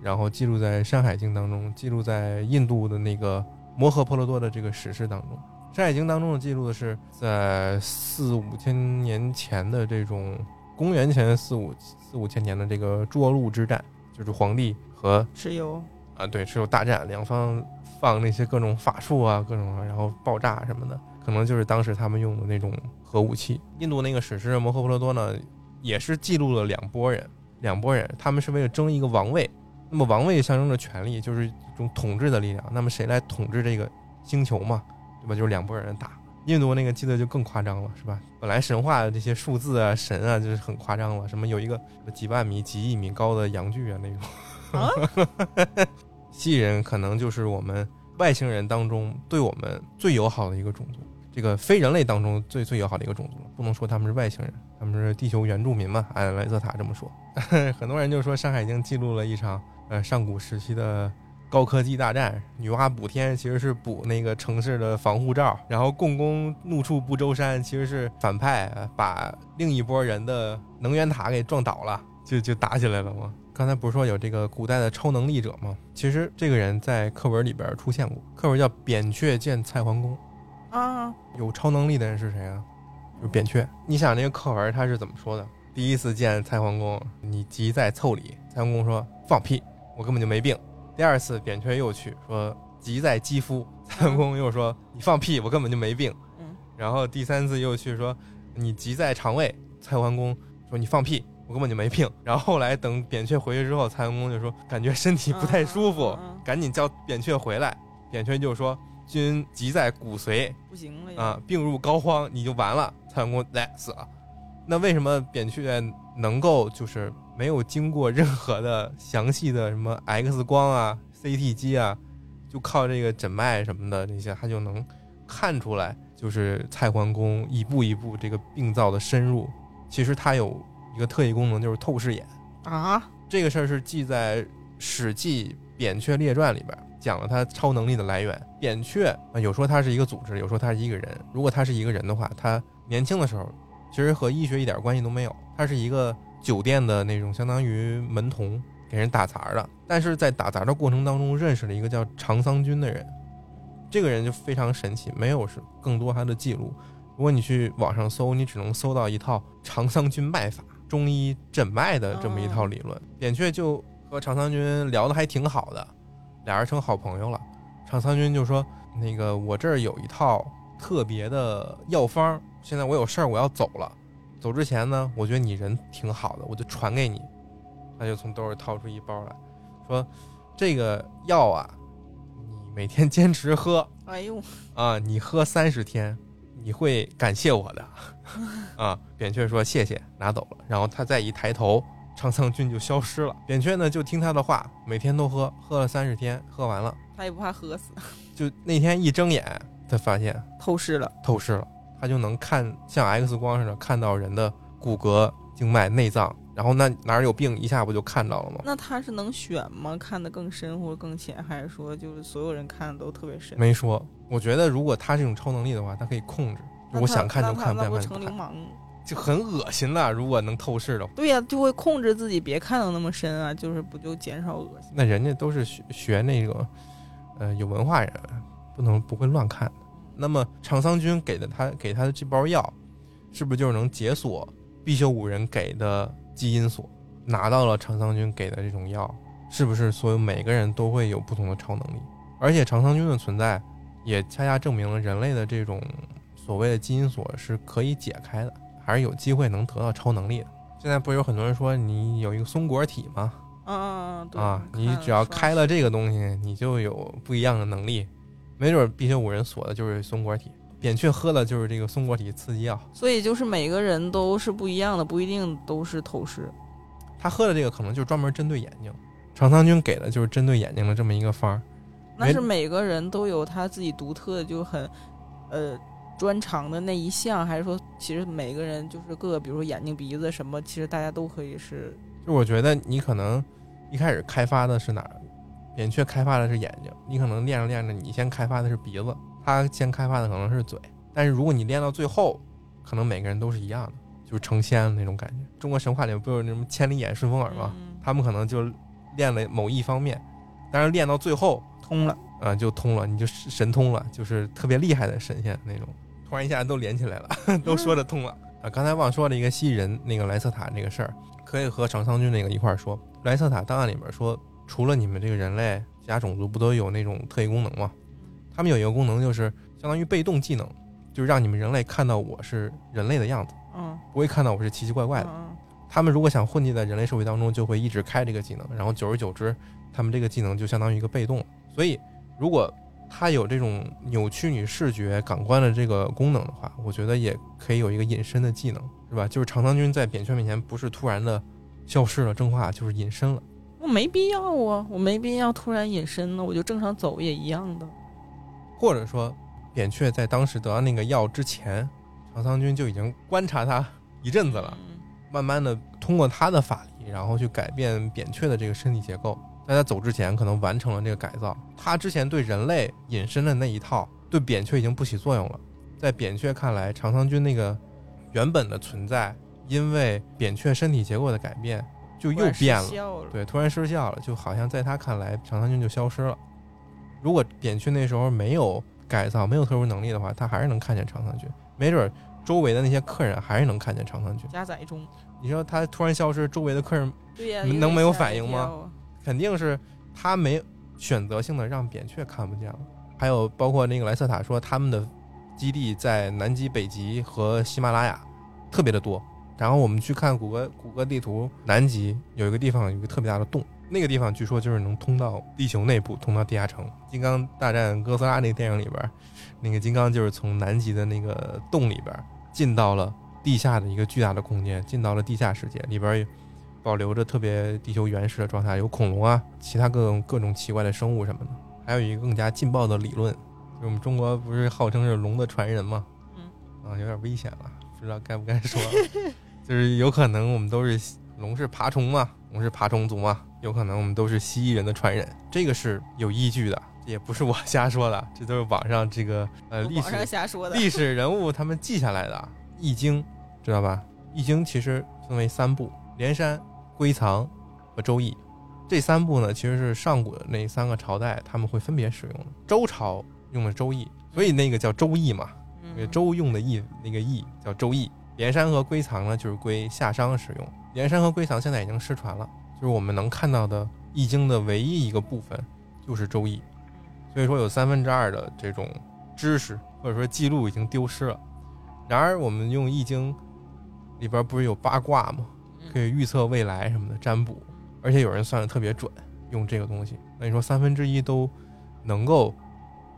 然后记录在《山海经》当中，记录在印度的那个摩诃婆罗多的这个史诗当中。《山海经》当中的记录的是在四五千年前的这种公元前四五四五千年的这个涿鹿之战，就是皇帝和蚩尤，啊，对，蚩尤大战，两方放那些各种法术啊，各种然后爆炸什么的，可能就是当时他们用的那种核武器。印度那个史诗《摩诃婆罗多》呢，也是记录了两拨人，两拨人，他们是为了争一个王位。那么王位象征着权力，就是一种统治的力量。那么谁来统治这个星球嘛，对吧？就是两拨人打。印度那个记得就更夸张了，是吧？本来神话的这些数字啊、神啊，就是很夸张了，什么有一个几万米、几亿米高的阳具啊那种。啊 蜥蜴人可能就是我们外星人当中对我们最友好的一个种族，这个非人类当中最最友好的一个种族。不能说他们是外星人，他们是地球原住民嘛，按莱泽塔这么说。很多人就说《山海经》记录了一场呃上古时期的高科技大战，女娲补天其实是补那个城市的防护罩，然后共工怒触不周山其实是反派，把另一波人的能源塔给撞倒了，就就打起来了嘛。刚才不是说有这个古代的超能力者吗？其实这个人在课文里边出现过，课文叫“扁鹊见蔡桓公啊，”。有超能力的人是谁啊？就是扁鹊。你想那个课文他是怎么说的？第一次见蔡桓公，你急在凑理。蔡桓公说：“放屁，我根本就没病。”第二次扁鹊又去说：“急在肌肤。”蔡桓公又说：“你放屁，我根本就没病。”嗯，然后第三次又去说：“你急在肠胃。”蔡桓公说：“你放屁，我根本就没病。”然后后来等扁鹊回去之后，蔡桓公就说：“感觉身体不太舒服，嗯嗯嗯赶紧叫扁鹊回来。”扁鹊就说：“君急在骨髓不行了也啊，病入膏肓，你就完了。”蔡桓公来死了。那为什么扁鹊能够就是没有经过任何的详细的什么 X 光啊、CT 机啊，就靠这个诊脉什么的那些，他就能看出来，就是蔡桓公一步一步这个病灶的深入。其实他有一个特异功能，就是透视眼。啊，这个事儿是记在《史记·扁鹊列传》里边，讲了他超能力的来源。扁鹊啊，有说他是一个组织，有说他是一个人。如果他是一个人的话，他年轻的时候其实和医学一点关系都没有，他是一个酒店的那种相当于门童，给人打杂的。但是在打杂的过程当中，认识了一个叫长桑君的人，这个人就非常神奇，没有是更多他的记录。如果你去网上搜，你只能搜到一套长桑君脉法。中医诊脉的这么一套理论，扁鹊就和长桑君聊得还挺好的，俩人成好朋友了。长桑君就说：“那个我这儿有一套特别的药方，现在我有事儿我要走了，走之前呢，我觉得你人挺好的，我就传给你。”他就从兜里掏出一包来说：“这个药啊，你每天坚持喝哎呦，啊，你喝三十天，你会感谢我的。”啊，扁鹊说谢谢，拿走了。然后他再一抬头，长桑君就消失了。扁鹊呢就听他的话，每天都喝，喝了三十天，喝完了，他也不怕喝死，就那天一睁眼，他发现透视了，透视了，他就能看像 X 光似的看到人的骨骼、静脉、内脏，然后那哪儿有病，一下不就看到了吗？那他是能选吗？看得更深或者更浅，还是说就是所有人看的都特别深？没说。我觉得如果他这种超能力的话，他可以控制，就我想看就看，不想看就不看，成流氓。就很恶心了。如果能透视的话，对呀，就会控制自己别看到那么深啊，就是不就减少恶心？那人家都是学学那个，呃，有文化人，不能不会乱看。那么长桑君给的他给他的这包药，是不是就是能解锁必修五人给的基因锁？拿到了长桑君给的这种药，是不是所有每个人都会有不同的超能力？而且长桑君的存在，也恰恰证明了人类的这种所谓的基因锁是可以解开的。还是有机会能得到超能力的。现在不是有很多人说你有一个松果体吗？啊，对啊，你只要开了这个东西，你就有不一样的能力。没准必修五人锁的就是松果体，扁鹊喝的就是这个松果体刺激药。所以就是每个人都是不一样的，不一定都是透视。他喝的这个可能就专门针对眼睛，长桑君给的就是针对眼睛的这么一个方儿。那是每个人都有他自己独特的，就很，呃。专长的那一项，还是说，其实每个人就是各个，比如说眼睛、鼻子什么，其实大家都可以是。就我觉得你可能一开始开发的是哪儿？扁鹊开发的是眼睛，你可能练着练着，你先开发的是鼻子，他先开发的可能是嘴。但是如果你练到最后，可能每个人都是一样的，就是成仙的那种感觉。中国神话里面不有那什么千里眼、顺风耳吗？他们可能就练了某一方面，但是练到最后通了，啊，就通了，你就神通了，就是特别厉害的神仙那种。突然一下都连起来了，都说得通了啊！刚才忘说了一个蜥蜴人那个莱瑟塔那个事儿，可以和长桑君那个一块儿说。莱瑟塔档案里面说，除了你们这个人类其他种族不都有那种特异功能吗？他们有一个功能就是相当于被动技能，就是让你们人类看到我是人类的样子，嗯，不会看到我是奇奇怪怪的。他们如果想混迹在人类社会当中，就会一直开这个技能，然后久而久之，他们这个技能就相当于一个被动。所以如果它有这种扭曲你视觉感官的这个功能的话，我觉得也可以有一个隐身的技能，是吧？就是长桑君在扁鹊面前不是突然的消失了、蒸化，就是隐身了。我没必要啊，我没必要突然隐身呢，我就正常走也一样的。或者说，扁鹊在当时得到那个药之前，长桑君就已经观察他一阵子了，慢慢的通过他的法力，然后去改变扁鹊的这个身体结构。在他走之前，可能完成了这个改造。他之前对人类隐身的那一套，对扁鹊已经不起作用了。在扁鹊看来，长桑君那个原本的存在，因为扁鹊身体结构的改变，就又变了。对，突然失效了，就好像在他看来，长桑君就消失了。如果扁鹊那时候没有改造，没有特殊能力的话，他还是能看见长桑君。没准周围的那些客人还是能看见长桑君。加载中，你说他突然消失，周围的客人对呀，能没有反应吗？肯定是他没选择性的让扁鹊看不见了。还有包括那个莱瑟塔说，他们的基地在南极、北极和喜马拉雅特别的多。然后我们去看谷歌谷歌地图，南极有一个地方有一个特别大的洞，那个地方据说就是能通到地球内部，通到地下城。金刚大战哥斯拉那个电影里边，那个金刚就是从南极的那个洞里边进到了地下的一个巨大的空间，进到了地下世界里边。保留着特别地球原始的状态，有恐龙啊，其他各种各种奇怪的生物什么的，还有一个更加劲爆的理论，就我们中国不是号称是龙的传人吗？嗯，啊，有点危险了，不知道该不该说，就是有可能我们都是龙是爬虫嘛，龙是爬虫族嘛，有可能我们都是蜥蜴人的传人，这个是有依据的，也不是我 瞎说的，这都是网上这个呃历史瞎说的历史人物他们记下来的《易经》，知道吧？《易经》其实分为三部，连山。归藏和周易这三部呢，其实是上古的那三个朝代他们会分别使用的。周朝用的周易，所以那个叫周易嘛。周用的易那个易叫周易。连山和归藏呢，就是归夏商使用。连山和归藏现在已经失传了，就是我们能看到的易经的唯一一个部分就是周易。所以说有三分之二的这种知识或者说记录已经丢失了。然而我们用易经里边不是有八卦吗？可以预测未来什么的占卜，而且有人算的特别准，用这个东西。那你说三分之一都能够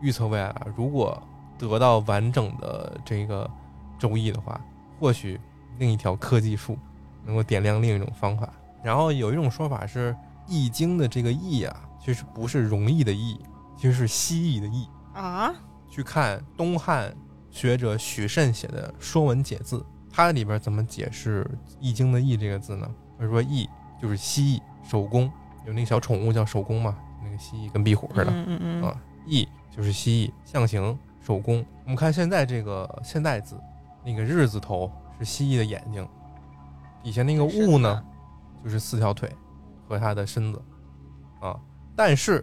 预测未来，如果得到完整的这个周易的话，或许另一条科技树能够点亮另一种方法。然后有一种说法是，《易经》的这个“易”啊，其实不是容易的“易”，其实是蜥蜴的“蜴”啊。去看东汉学者许慎写的《说文解字》，它里边怎么解释《易经》的“易”这个字呢？他说“易”就是蜥蜴，手工有那个小宠物叫手工嘛，那个蜥蜴跟壁虎似的。嗯嗯嗯啊，易就是蜥蜴，象形手工。我们看现在这个现代字，那个日字头是蜥蜴的眼睛，底下那个物呢，就是四条腿和它的身子啊。但是，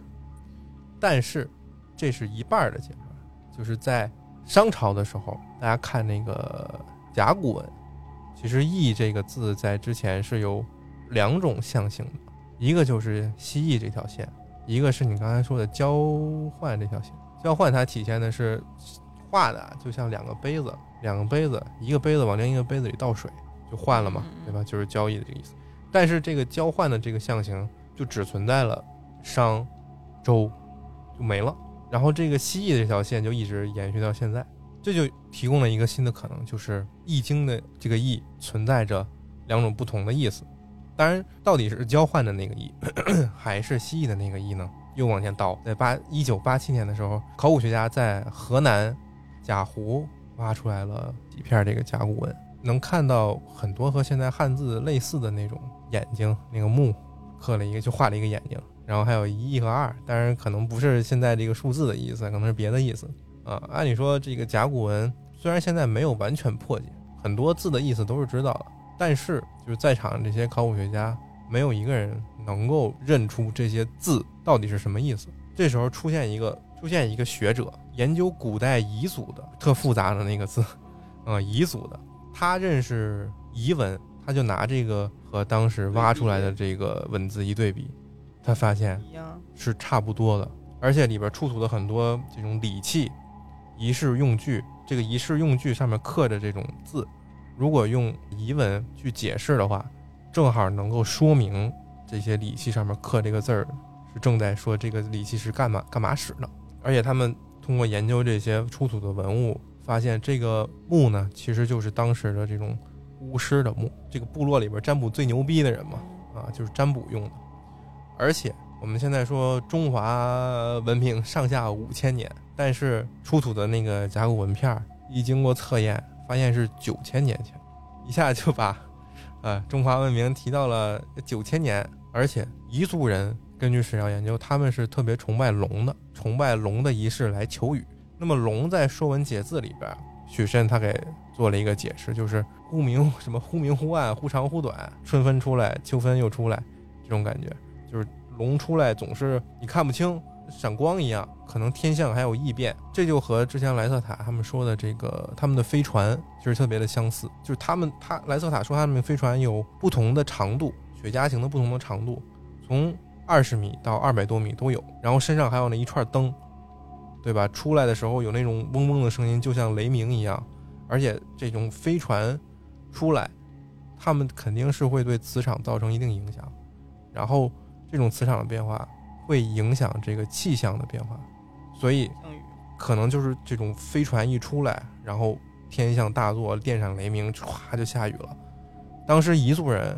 但是这是一半的解释，就是在商朝的时候，大家看那个甲骨文，其实“易”这个字在之前是有两种象形的，一个就是蜥蜴这条线。一个是你刚才说的交换这条线，交换它体现的是画的啊就像两个杯子，两个杯子，一个杯子往另一个杯子里倒水就换了嘛，嗯对吧？就是交易的这个意思。但是这个交换的这个象形就只存在了商、周就没了，然后这个蜥蜴这条线就一直延续到现在，这就提供了一个新的可能，就是《易经》的这个“易”存在着两种不同的意思。当然，到底是交换的那个“易”，还是蜥蜴的那个“易”呢？又往前倒，在八一九八七年的时候，考古学家在河南贾湖挖出来了几片这个甲骨文，能看到很多和现在汉字类似的那种眼睛，那个目刻了一个，就画了一个眼睛，然后还有一和二，当然可能不是现在这个数字的意思，可能是别的意思啊。按理说，这个甲骨文虽然现在没有完全破解，很多字的意思都是知道的，但是就是在场的这些考古学家，没有一个人能够认出这些字到底是什么意思。这时候出现一个出现一个学者研究古代彝族的特复杂的那个字，啊、彝族的，他认识彝文，他就拿这个和当时挖出来的这个文字一对比，他发现，是差不多的，而且里边出土的很多这种礼器、仪式用具，这个仪式用具上面刻着这种字，如果用彝文去解释的话，正好能够说明这些礼器上面刻这个字儿是正在说这个礼器是干嘛干嘛使的。而且他们通过研究这些出土的文物，发现这个墓呢，其实就是当时的这种巫师的墓，这个部落里边占卜最牛逼的人嘛，啊，就是占卜用的。而且我们现在说中华文明上下五千年，但是出土的那个甲骨文片儿一经过测验，发现是九千年前，一下就把呃中华文明提到了九千年。而且彝族人根据史料研究，他们是特别崇拜龙的，崇拜龙的仪式来求雨。那么龙在《说文解字》里边，许慎他给做了一个解释，就是忽明什么忽明忽暗，忽长忽短，春分出来，秋分又出来，这种感觉。就是龙出来总是你看不清，闪光一样，可能天象还有异变，这就和之前莱瑟塔他们说的这个他们的飞船其实特别的相似，就是他们他莱瑟塔说他们飞船有不同的长度，雪茄型的不同的长度，从二十米到二百多米都有，然后身上还有那一串灯，对吧？出来的时候有那种嗡嗡的声音，就像雷鸣一样，而且这种飞船出来，他们肯定是会对磁场造成一定影响，然后。这种磁场的变化会影响这个气象的变化，所以，可能就是这种飞船一出来，然后天象大作，电闪雷鸣，唰就下雨了。当时彝族人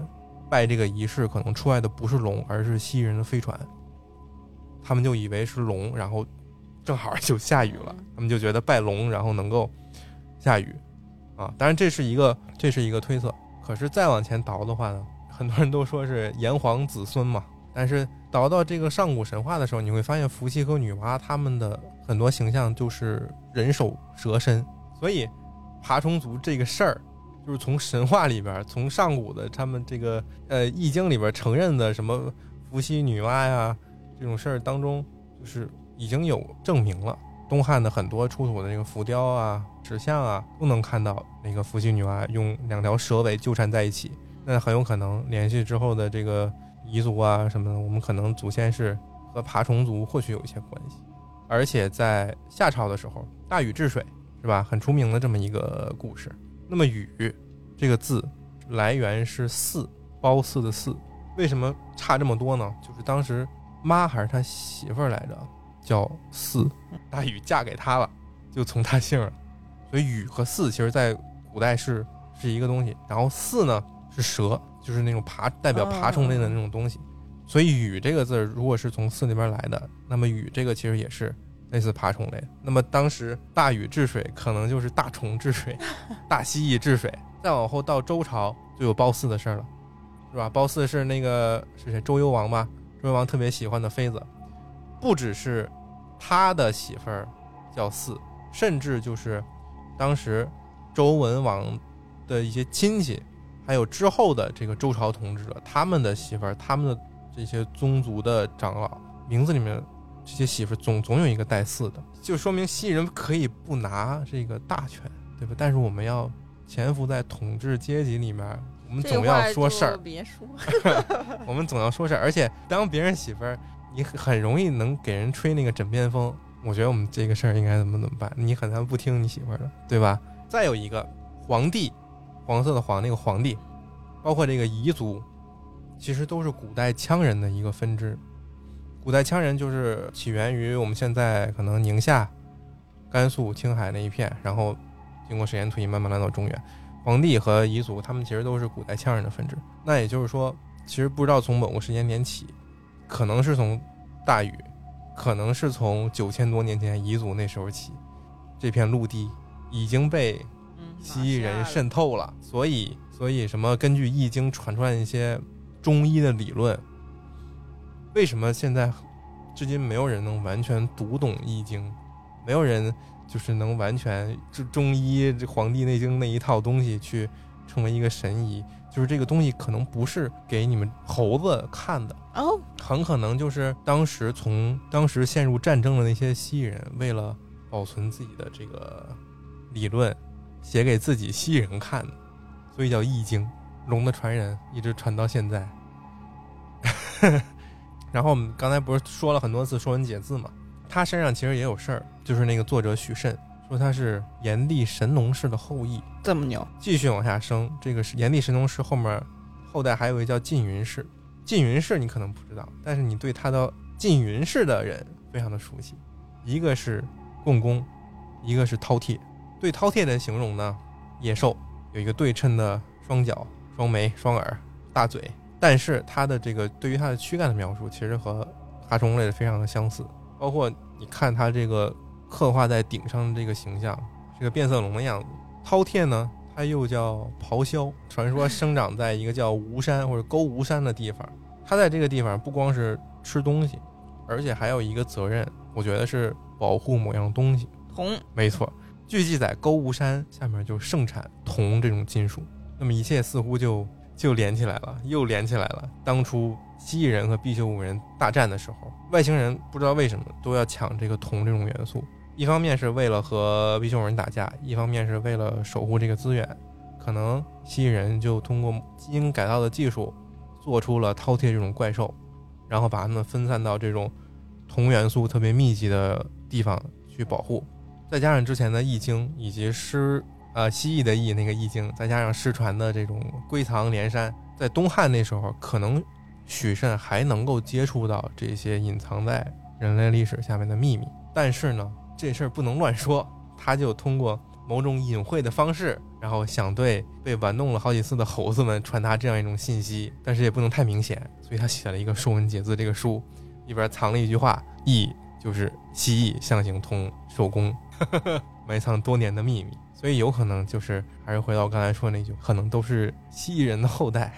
拜这个仪式，可能出来的不是龙，而是蜥蜴人的飞船，他们就以为是龙，然后正好就下雨了，他们就觉得拜龙，然后能够下雨啊。当然这是一个这是一个推测，可是再往前倒的话呢，很多人都说是炎黄子孙嘛。但是倒到这个上古神话的时候，你会发现伏羲和女娲他们的很多形象就是人首蛇身，所以爬虫族这个事儿，就是从神话里边，从上古的他们这个呃易经里边承认的什么伏羲女娲呀这种事儿当中，就是已经有证明了。东汉的很多出土的这个浮雕啊、石像啊，都能看到那个伏羲女娲用两条蛇尾纠缠在一起，那很有可能联系之后的这个。彝族啊什么的，我们可能祖先是和爬虫族或许有一些关系，而且在夏朝的时候，大禹治水是吧，很出名的这么一个故事。那么禹这个字来源是四，褒姒的姒，为什么差这么多呢？就是当时妈还是他媳妇儿来着，叫姒，大禹嫁给他了，就从他姓了。所以禹和姒其实在古代是是一个东西。然后姒呢是蛇。就是那种爬代表爬虫类的那种东西，所以“禹”这个字如果是从“四”那边来的，那么“禹”这个其实也是类似爬虫类。那么当时大禹治水，可能就是大虫治水，大蜥蜴治水。再往后到周朝，就有褒姒的事儿了，是吧？褒姒是那个是谁？周幽王吧？周幽王特别喜欢的妃子，不只是他的媳妇儿叫姒，甚至就是当时周文王的一些亲戚，还有之后的这个周朝统治者，他们的媳妇儿，他们的这些宗族的长老，名字里面这些媳妇儿总总有一个带四的，就说明西人可以不拿这个大权，对吧？但是我们要潜伏在统治阶级里面，我们总要说事儿，别说，我们总要说事儿，而且当别人媳妇儿，你很容易能给人吹那个枕边风。我觉得我们这个事儿应该怎么怎么办？你很难不听你媳妇儿的，对吧？再有一个皇帝，黄色的黄那个皇帝，包括这个彝族，其实都是古代羌人的一个分支。古代羌人就是起源于我们现在可能宁夏、甘肃、青海那一片，然后经过时间推移，慢慢来到中原。黄帝和彝族，他们其实都是古代羌人的分支。那也就是说，其实不知道从某个时间点起，可能是从大禹，可能是从九千多年前彝族那时候起，这片陆地已经被嗯，蜥蜴人渗透了，所以所以什么根据易经传出来一些中医的理论，为什么现在至今没有人能完全读懂易经，没有人就是能完全这中医这《黄帝内经》那一套东西去成为一个神医，就是这个东西可能不是给你们猴子看的，哦，很可能就是当时从当时陷入战争的那些蜥蜴人，为了保存自己的这个理论，写给自己蜥蜴人看的，所以叫《易经》，龙的传人一直传到现在。然后我们刚才不是说了很多次《说文解字》嘛，他身上其实也有事儿，就是那个作者许慎说他是炎帝神农氏的后裔，这么牛，继续往下升，这个是炎帝神农氏后面后代还有一个叫缙云氏。缙云氏你可能不知道，但是你对他的缙云氏的人非常的熟悉，一个是共工，一个是饕餮。对饕餮的形容呢，野兽有一个对称的双脚、双眉、双耳、大嘴，但是它的这个对于它的躯干的描述，其实和爬虫类非常的相似，包括你看它这个刻画在顶上的这个形象，这个变色龙的样子。饕餮呢，它又叫咆哮，传说生长在一个叫吴山或者沟吴山的地方。它在这个地方不光是吃东西，而且还有一个责任，我觉得是保护某样东西。铜没错，据记载，沟吴山下面就盛产铜这种金属，那么一切似乎就就连起来了，又连起来了。当初蜥蜴人和毕修武人大战的时候，外星人不知道为什么都要抢这个铜这种元素，一方面是为了和毕修武人打架，一方面是为了守护这个资源。可能蜥蜴人就通过基因改造的技术，做出了饕餮这种怪兽，然后把它们分散到这种铜元素特别密集的地方去保护。再加上之前的易经以及失呃蜥蜴的易那个易经，再加上失传的这种归藏连山，在东汉那时候，可能许慎还能够接触到这些隐藏在人类历史下面的秘密。但是呢，这事儿不能乱说，他就通过某种隐晦的方式，然后想对被玩弄了好几次的猴子们传达这样一种信息，但是也不能太明显，所以他写了一个《说文解字》这个书，里边藏了一句话：“易就是蜥蜴象形通手工。” 埋藏多年的秘密，所以有可能就是还是回到我刚才说那句，可能都是蜥蜴人的后代。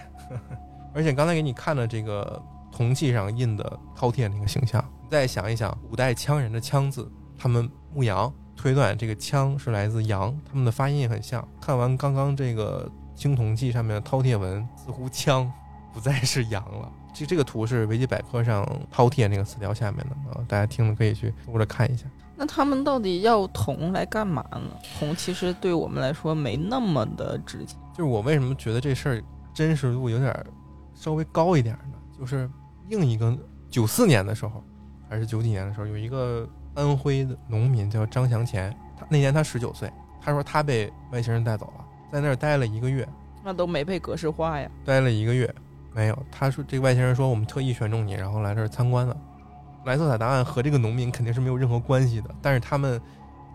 而且刚才给你看了这个铜器上印的饕餮那个形象，再想一想古代羌人的羌字，他们牧羊，推断这个羌是来自羊，他们的发音也很像。看完刚刚这个青铜器上面的饕餮纹，似乎羌不再是羊了。这这个图是维基百科上饕餮那个词条下面的啊，大家听了可以去搜着看一下。那他们到底要铜来干嘛呢？铜其实对我们来说没那么的值钱。就是我为什么觉得这事儿真实度有点儿稍微高一点儿呢？就是另一个九四年的时候，还是九几年的时候，有一个安徽的农民叫张祥前，他那年他十九岁，他说他被外星人带走了，在那儿待了一个月，那都没被格式化呀。待了一个月没有。他说这个外星人说我们特意选中你，然后来这儿参观的。莱瑟塔答案和这个农民肯定是没有任何关系的，但是他们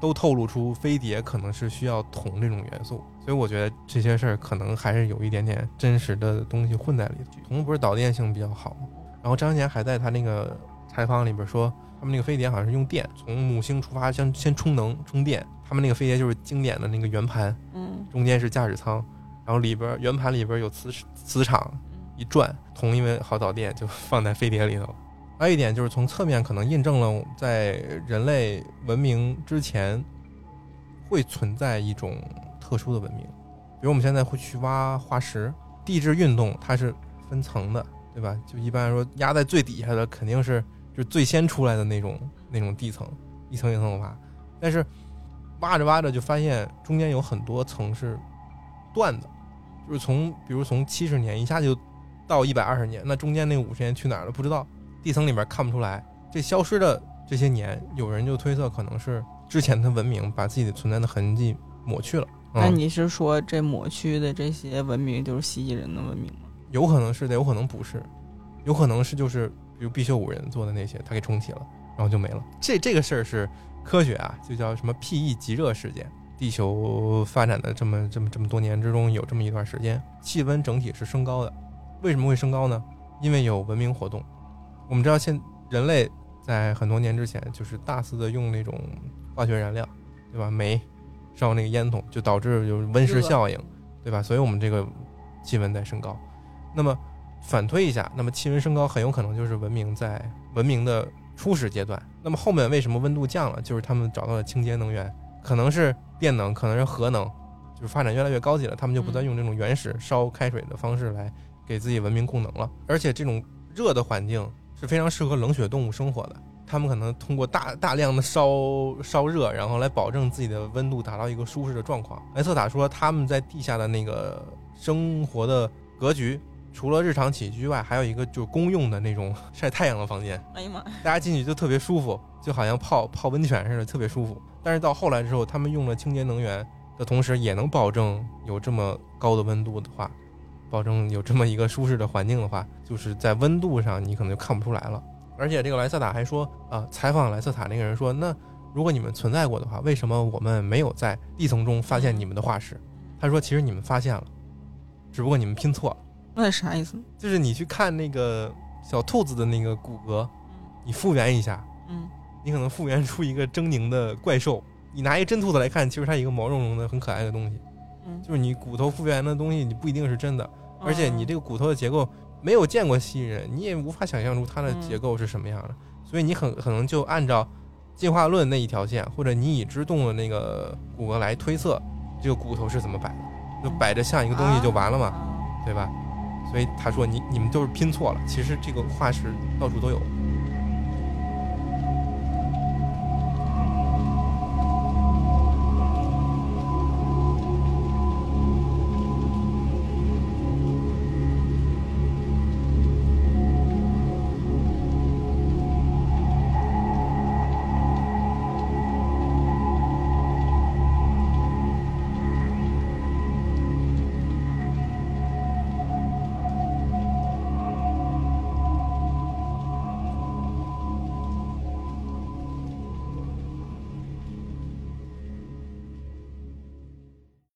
都透露出飞碟可能是需要铜这种元素，所以我觉得这些事儿可能还是有一点点真实的东西混在里头。铜不是导电性比较好吗？然后张贤还在他那个采访里边说，他们那个飞碟好像是用电从母星出发，先先充能充电。他们那个飞碟就是经典的那个圆盘，嗯中间是驾驶舱，然后里边圆盘里边有磁磁场，一转，铜因为好导电就放在飞碟里头。还有一点就是从侧面可能印证了在人类文明之前会存在一种特殊的文明，比如我们现在会去挖化石，地质运动它是分层的，对吧？就一般来说压在最底下的肯定是就是最先出来的那种那种地层，一层一层的挖，但是挖着挖着就发现中间有很多层是断的，就是从比如从七十年一下就到一百二十年，那中间那五十年去哪儿了不知道，地层里边看不出来。这消失的这些年，有人就推测可能是之前的文明把自己的存在的痕迹抹去了。嗯，那你是说这抹去的这些文明就是蜥蜴人的文明吗？有可能是的，有可能不是，有可能是就是比如必修五人做的那些，他给重启了，然后就没了。这这个事儿是科学啊，就叫什么 P-E 极热事件。地球发展的这么这么这么多年之中，有这么一段时间，气温整体是升高的。为什么会升高呢？因为有文明活动。我们知道现人类在很多年之前就是大肆的用那种化学燃料，对吧？煤烧那个烟筒，就导致有温室效应，对吧？所以我们这个气温在升高。那么反推一下，那么气温升高很有可能就是文明在文明的初始阶段。那么后面为什么温度降了？就是他们找到了清洁能源，可能是电能，可能是核能，就是发展越来越高级了，他们就不再用这种原始烧开水的方式来给自己文明供能了。而且这种热的环境是非常适合冷血动物生活的。他们可能通过大大量的烧烧热，然后来保证自己的温度达到一个舒适的状况。莱瑟塔说，他们在地下的那个生活的格局，除了日常起居外，还有一个就是公用的那种 晒太阳的房间，哎呀妈！大家进去就特别舒服，就好像泡泡温泉似的，特别舒服。但是到后来之后，他们用了清洁能源的同时，也能保证有这么高的温度的话，保证有这么一个舒适的环境的话，就是在温度上你可能就看不出来了。而且这个莱瑟塔还说啊，采访莱瑟塔那个人说，那如果你们存在过的话，为什么我们没有在地层中发现你们的化石？他说，其实你们发现了，只不过你们拼错了。那是啥意思？就是你去看那个小兔子的那个骨骼，你复原一下，嗯你可能复原出一个狰狞的怪兽。你拿一真兔子来看，其实它一个毛茸茸的、很可爱的东西。嗯，就是你骨头复原的东西，你不一定是真的，而且你这个个骨头的结构没有见过蜥蜴人，你也无法想象出它的结构是什么样的，所以你很可能就按照进化论那一条线，或者你已知动物的那个骨骼来推测这个骨头是怎么摆的，就摆着像一个东西就完了嘛，对吧？所以他说你你们都是拼错了，其实这个化石到处都有。